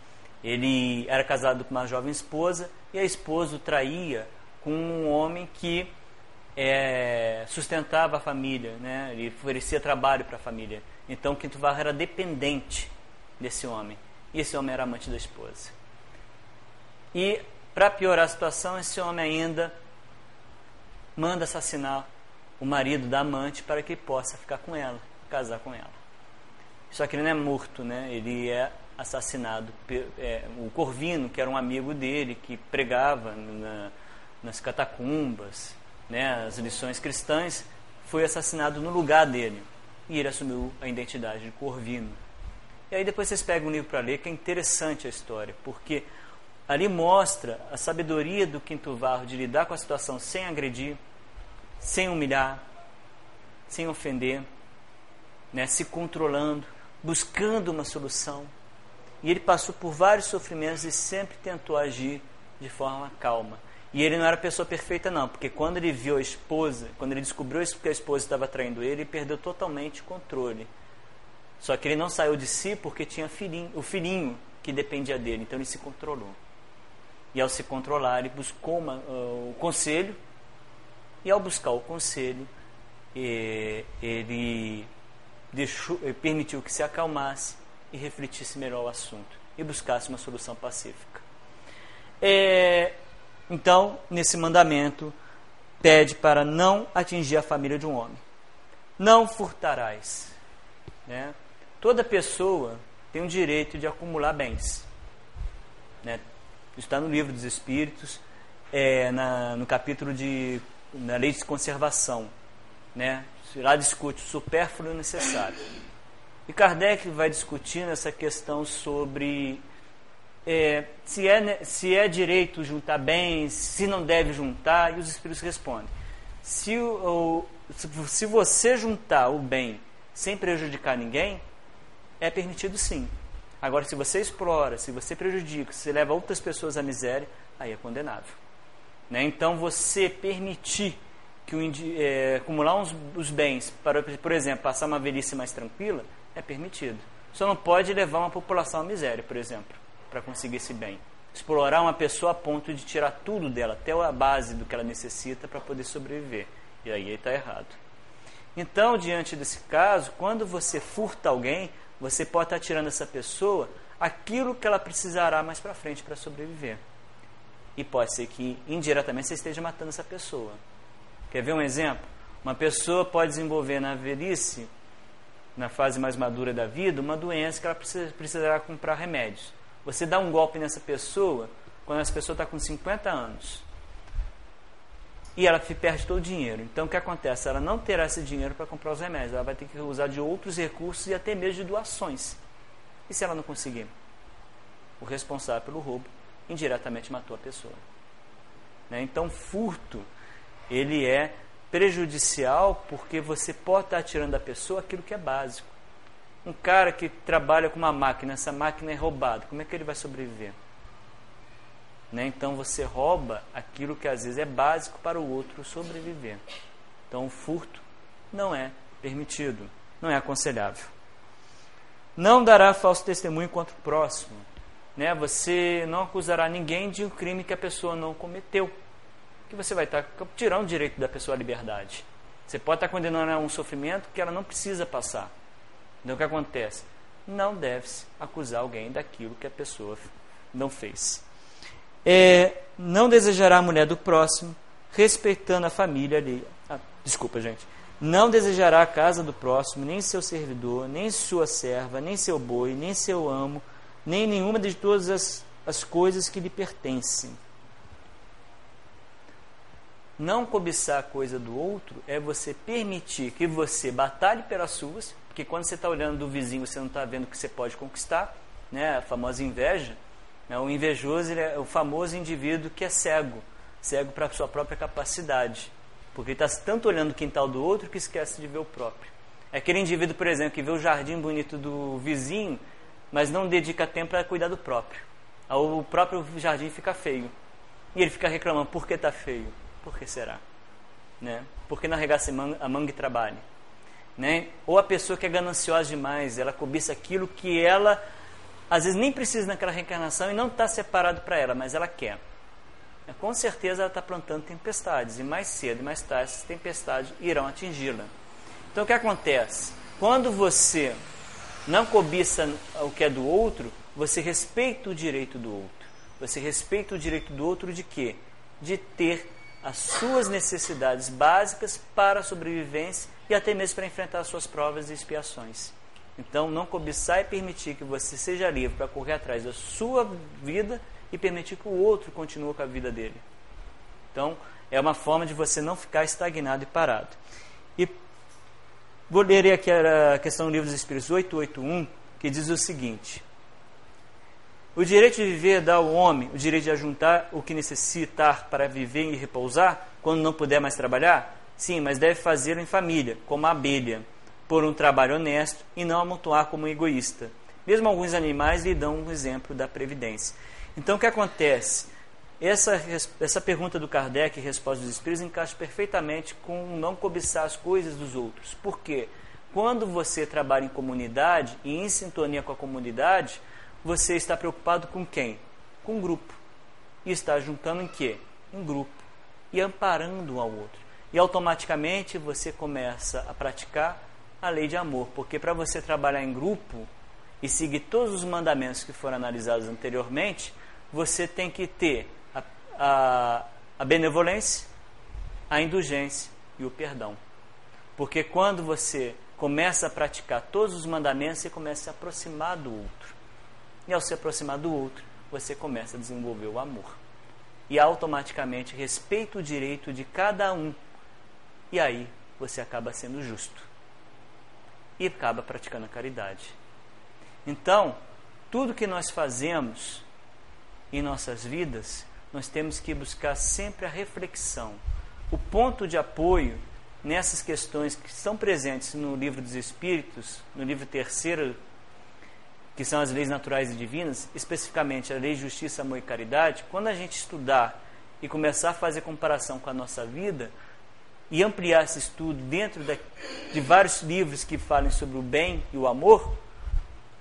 Ele era casado com uma jovem esposa e a esposa o traía com um homem que é, sustentava a família, né? ele oferecia trabalho para a família. Então Quinto Varro era dependente desse homem. E esse homem era amante da esposa. E, para piorar a situação, esse homem ainda manda assassinar o marido da amante para que possa ficar com ela, casar com ela. Só que ele não é morto, né? ele é assassinado. É, o Corvino, que era um amigo dele, que pregava na, nas catacumbas, né, as lições cristãs, foi assassinado no lugar dele e ele assumiu a identidade de Corvino. E aí depois vocês pegam um livro para ler, que é interessante a história, porque ali mostra a sabedoria do quinto varro de lidar com a situação sem agredir, sem humilhar, sem ofender, né, se controlando, buscando uma solução. E ele passou por vários sofrimentos e sempre tentou agir de forma calma. E ele não era pessoa perfeita, não, porque quando ele viu a esposa, quando ele descobriu que a esposa estava traindo ele, ele perdeu totalmente o controle. Só que ele não saiu de si porque tinha filhinho, o filhinho que dependia dele, então ele se controlou. E ao se controlar, ele buscou uma, uh, o conselho, e ao buscar o conselho, eh, ele deixou, permitiu que se acalmasse e refletisse melhor o assunto e buscasse uma solução pacífica. É, então, nesse mandamento, pede para não atingir a família de um homem. Não furtarás. Né? Toda pessoa tem o direito de acumular bens. Né? Está no livro dos Espíritos, é, na, no capítulo de na lei de conservação. Né? Lá discute o supérfluo e o necessário. E Kardec vai discutindo essa questão sobre é, se, é, se é direito juntar bens, se não deve juntar, e os Espíritos respondem. Se, o, se você juntar o bem sem prejudicar ninguém, é permitido sim. Agora, se você explora, se você prejudica, se leva outras pessoas à miséria, aí é condenável. Né? Então, você permitir que o, é, acumular uns, os bens para, por exemplo, passar uma velhice mais tranquila, é permitido. Só não pode levar uma população à miséria, por exemplo, para conseguir esse bem. Explorar uma pessoa a ponto de tirar tudo dela, até a base do que ela necessita para poder sobreviver. E aí está errado. Então, diante desse caso, quando você furta alguém, você pode estar tirando essa pessoa aquilo que ela precisará mais para frente para sobreviver. E pode ser que indiretamente você esteja matando essa pessoa. Quer ver um exemplo? Uma pessoa pode desenvolver na velhice, na fase mais madura da vida, uma doença que ela precisa, precisará comprar remédios. Você dá um golpe nessa pessoa quando essa pessoa está com 50 anos e ela perde todo o dinheiro. Então o que acontece? Ela não terá esse dinheiro para comprar os remédios, ela vai ter que usar de outros recursos e até mesmo de doações. E se ela não conseguir? O responsável pelo roubo indiretamente matou a pessoa. Né? Então furto ele é prejudicial porque você pode estar tirando da pessoa aquilo que é básico. Um cara que trabalha com uma máquina, essa máquina é roubada, como é que ele vai sobreviver? Né? Então você rouba aquilo que às vezes é básico para o outro sobreviver. Então o furto não é permitido, não é aconselhável. Não dará falso testemunho contra o próximo. Né? Você não acusará ninguém de um crime que a pessoa não cometeu. Que você vai estar tirando o direito da pessoa à liberdade. Você pode estar condenando a um sofrimento que ela não precisa passar. Então o que acontece? Não deve-se acusar alguém daquilo que a pessoa não fez é, não desejará a mulher do próximo, respeitando a família ali. Ah, desculpa, gente. Não desejará a casa do próximo, nem seu servidor, nem sua serva, nem seu boi, nem seu amo, nem nenhuma de todas as, as coisas que lhe pertencem. Não cobiçar a coisa do outro é você permitir que você batalhe pelas suas, porque quando você está olhando do vizinho, você não está vendo o que você pode conquistar, né? a famosa inveja. Né? O invejoso é o famoso indivíduo que é cego, cego para a sua própria capacidade, porque está tanto olhando o quintal do outro que esquece de ver o próprio. É aquele indivíduo, por exemplo, que vê o jardim bonito do vizinho, mas não dedica tempo para cuidar do próprio. O próprio jardim fica feio. E ele fica reclamando, por que está feio? Por que será? Né? Por que não arregaça a manga e trabalhe? Né? Ou a pessoa que é gananciosa demais, ela cobiça aquilo que ela às vezes nem precisa naquela reencarnação e não está separado para ela, mas ela quer. É, com certeza ela está plantando tempestades, e mais cedo e mais tarde essas tempestades irão atingi-la. Então o que acontece? Quando você não cobiça o que é do outro, você respeita o direito do outro. Você respeita o direito do outro de quê? De ter as suas necessidades básicas para a sobrevivência e até mesmo para enfrentar as suas provas e expiações. Então, não cobiçar e permitir que você seja livre para correr atrás da sua vida e permitir que o outro continue com a vida dele. Então, é uma forma de você não ficar estagnado e parado. E vou ler aqui a questão do livro dos Espíritos 881, que diz o seguinte: O direito de viver dá ao homem o direito de ajuntar o que necessitar para viver e repousar quando não puder mais trabalhar? Sim, mas deve fazê-lo em família, como a abelha, por um trabalho honesto e não amontoar como egoísta. Mesmo alguns animais lhe dão um exemplo da previdência. Então, o que acontece? Essa, essa pergunta do Kardec resposta dos Espíritos encaixa perfeitamente com não cobiçar as coisas dos outros. Por quê? Quando você trabalha em comunidade e em sintonia com a comunidade, você está preocupado com quem? Com o grupo. E está juntando em quê? Em grupo. E amparando um ao outro. E automaticamente você começa a praticar a lei de amor. Porque para você trabalhar em grupo e seguir todos os mandamentos que foram analisados anteriormente, você tem que ter a, a benevolência, a indulgência e o perdão. Porque quando você começa a praticar todos os mandamentos, você começa a se aproximar do outro. E ao se aproximar do outro, você começa a desenvolver o amor. E automaticamente respeita o direito de cada um. E aí você acaba sendo justo. E acaba praticando a caridade. Então, tudo que nós fazemos em nossas vidas nós temos que buscar sempre a reflexão, o ponto de apoio nessas questões que estão presentes no livro dos Espíritos, no livro terceiro, que são as leis naturais e divinas, especificamente a lei de justiça, amor e caridade, quando a gente estudar e começar a fazer comparação com a nossa vida e ampliar esse estudo dentro de, vários livros que falem sobre o bem e o amor,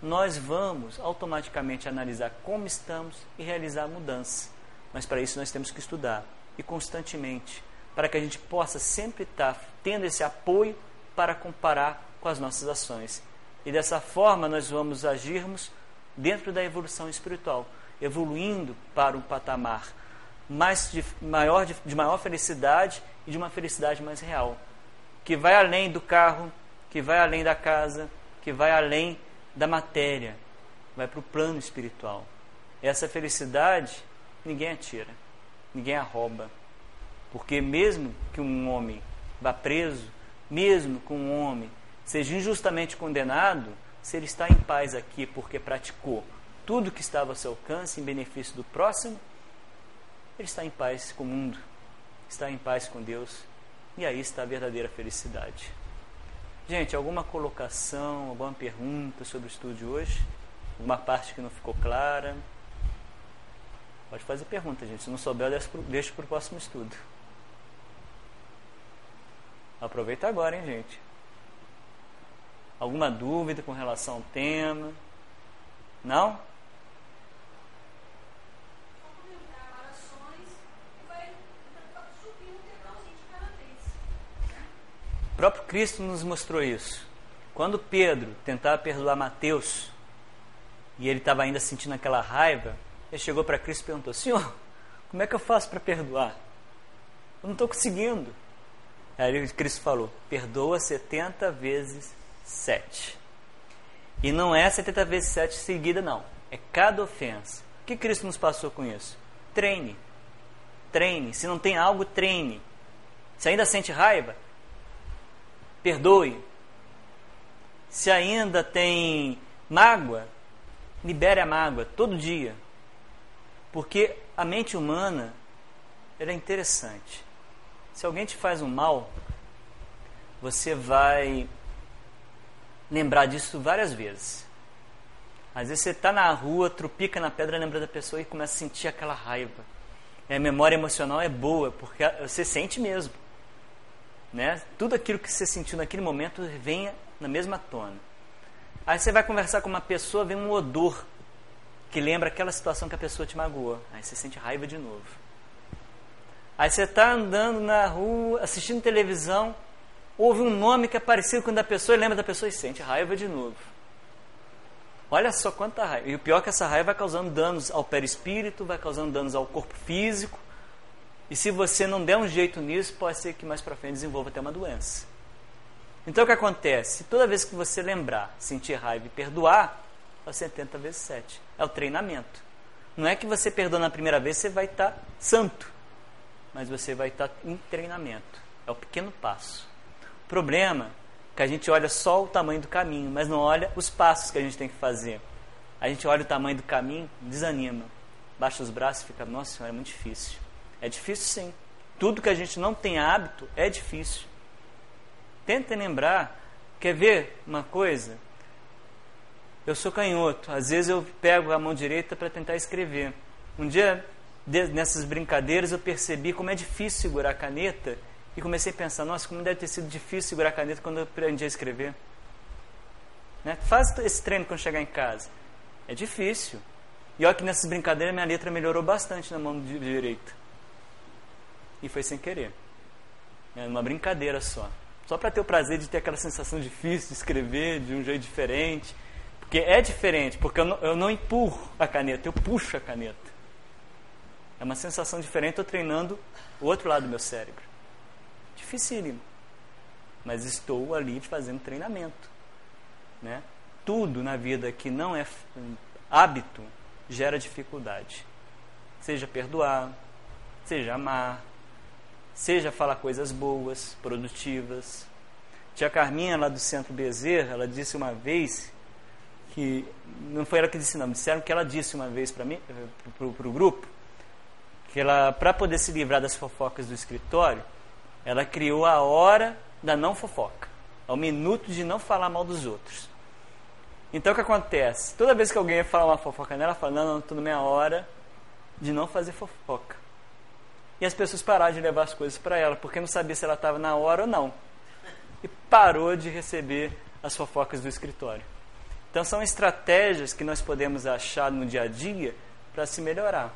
nós vamos automaticamente analisar como estamos e realizar a mudança. Mas para isso nós temos que estudar e constantemente, para que a gente possa sempre estar tendo esse apoio para comparar com as nossas ações. E dessa forma nós vamos agirmos dentro da evolução espiritual, evoluindo para um patamar mais de maior, de, maior felicidade e de uma felicidade mais real, que vai além do carro, que vai além da casa, que vai além da matéria, vai para o plano espiritual. Essa felicidade ninguém atira, ninguém a rouba. Porque mesmo que um homem vá preso, mesmo que um homem seja injustamente condenado, se ele está em paz aqui porque praticou tudo que estava ao seu alcance em benefício do próximo, ele está em paz com o mundo, está em paz com Deus, e aí está a verdadeira felicidade. Gente, alguma colocação, alguma pergunta sobre o estudo de hoje? Alguma parte que não ficou clara? Pode fazer pergunta, gente. Se não souber, eu deixo para o próximo estudo. Aproveita agora, hein, gente. Alguma dúvida com relação ao tema? Não? O próprio Cristo nos mostrou isso. Quando Pedro tentava perdoar Mateus, e ele estava ainda sentindo aquela raiva, ele chegou para Cristo e perguntou: Senhor, como é que eu faço para perdoar? Eu não estou conseguindo. Aí Cristo falou: Perdoa 70 vezes 7. E não é 70 vezes 7 seguida, não. É cada ofensa. O que Cristo nos passou com isso? Treine. Treine. Se não tem algo, treine. Se ainda sente raiva, perdoe. Se ainda tem mágoa, libere a mágoa todo dia. Porque a mente humana ela é interessante. Se alguém te faz um mal, você vai lembrar disso várias vezes. Às vezes você está na rua, trupica na pedra, lembra da pessoa e começa a sentir aquela raiva. E a memória emocional é boa, porque você sente mesmo. Né? Tudo aquilo que você sentiu naquele momento vem na mesma tona. Aí você vai conversar com uma pessoa, vem um odor que lembra aquela situação que a pessoa te magoou. Aí você sente raiva de novo. Aí você está andando na rua, assistindo televisão, ouve um nome que é parecido com o da pessoa lembra da pessoa e sente raiva de novo. Olha só quanta raiva. E o pior é que essa raiva vai causando danos ao perispírito, vai causando danos ao corpo físico. E se você não der um jeito nisso, pode ser que mais para frente desenvolva até uma doença. Então o que acontece? Toda vez que você lembrar, sentir raiva e perdoar, é 70 vezes 7. É o treinamento. Não é que você perdoa na primeira vez, você vai estar tá santo. Mas você vai estar tá em treinamento. É o pequeno passo. Problema que a gente olha só o tamanho do caminho, mas não olha os passos que a gente tem que fazer. a gente olha o tamanho do caminho, desanima. Baixa os braços e fica, nossa senhora, é muito difícil. É difícil sim. Tudo que a gente não tem hábito é difícil. Tentem lembrar, quer ver uma coisa? Eu sou canhoto, às vezes eu pego a mão direita para tentar escrever. Um dia, nessas brincadeiras, eu percebi como é difícil segurar a caneta e comecei a pensar: nossa, como deve ter sido difícil segurar a caneta quando eu aprendi a escrever. Né? Faz esse treino quando chegar em casa. É difícil. E olha que nessas brincadeiras minha letra melhorou bastante na mão direita. E foi sem querer. É uma brincadeira só. Só para ter o prazer de ter aquela sensação difícil de escrever de um jeito diferente. Porque é diferente, porque eu não, eu não empurro a caneta, eu puxo a caneta. É uma sensação diferente, estou treinando o outro lado do meu cérebro. Dificílimo. Mas estou ali fazendo treinamento. Né? Tudo na vida que não é hábito gera dificuldade. Seja perdoar, seja amar, seja falar coisas boas, produtivas. Tia Carminha, lá do Centro Bezerra, ela disse uma vez que não foi ela que disse não, disseram que ela disse uma vez para mim, para o grupo, que ela para poder se livrar das fofocas do escritório, ela criou a hora da não fofoca, ao minuto de não falar mal dos outros. Então o que acontece? Toda vez que alguém ia falar uma fofoca nela, ela fala: "Não, não, estou na minha hora de não fazer fofoca". E as pessoas pararam de levar as coisas para ela, porque não sabia se ela estava na hora ou não. E parou de receber as fofocas do escritório. Então são estratégias que nós podemos achar no dia a dia para se melhorar.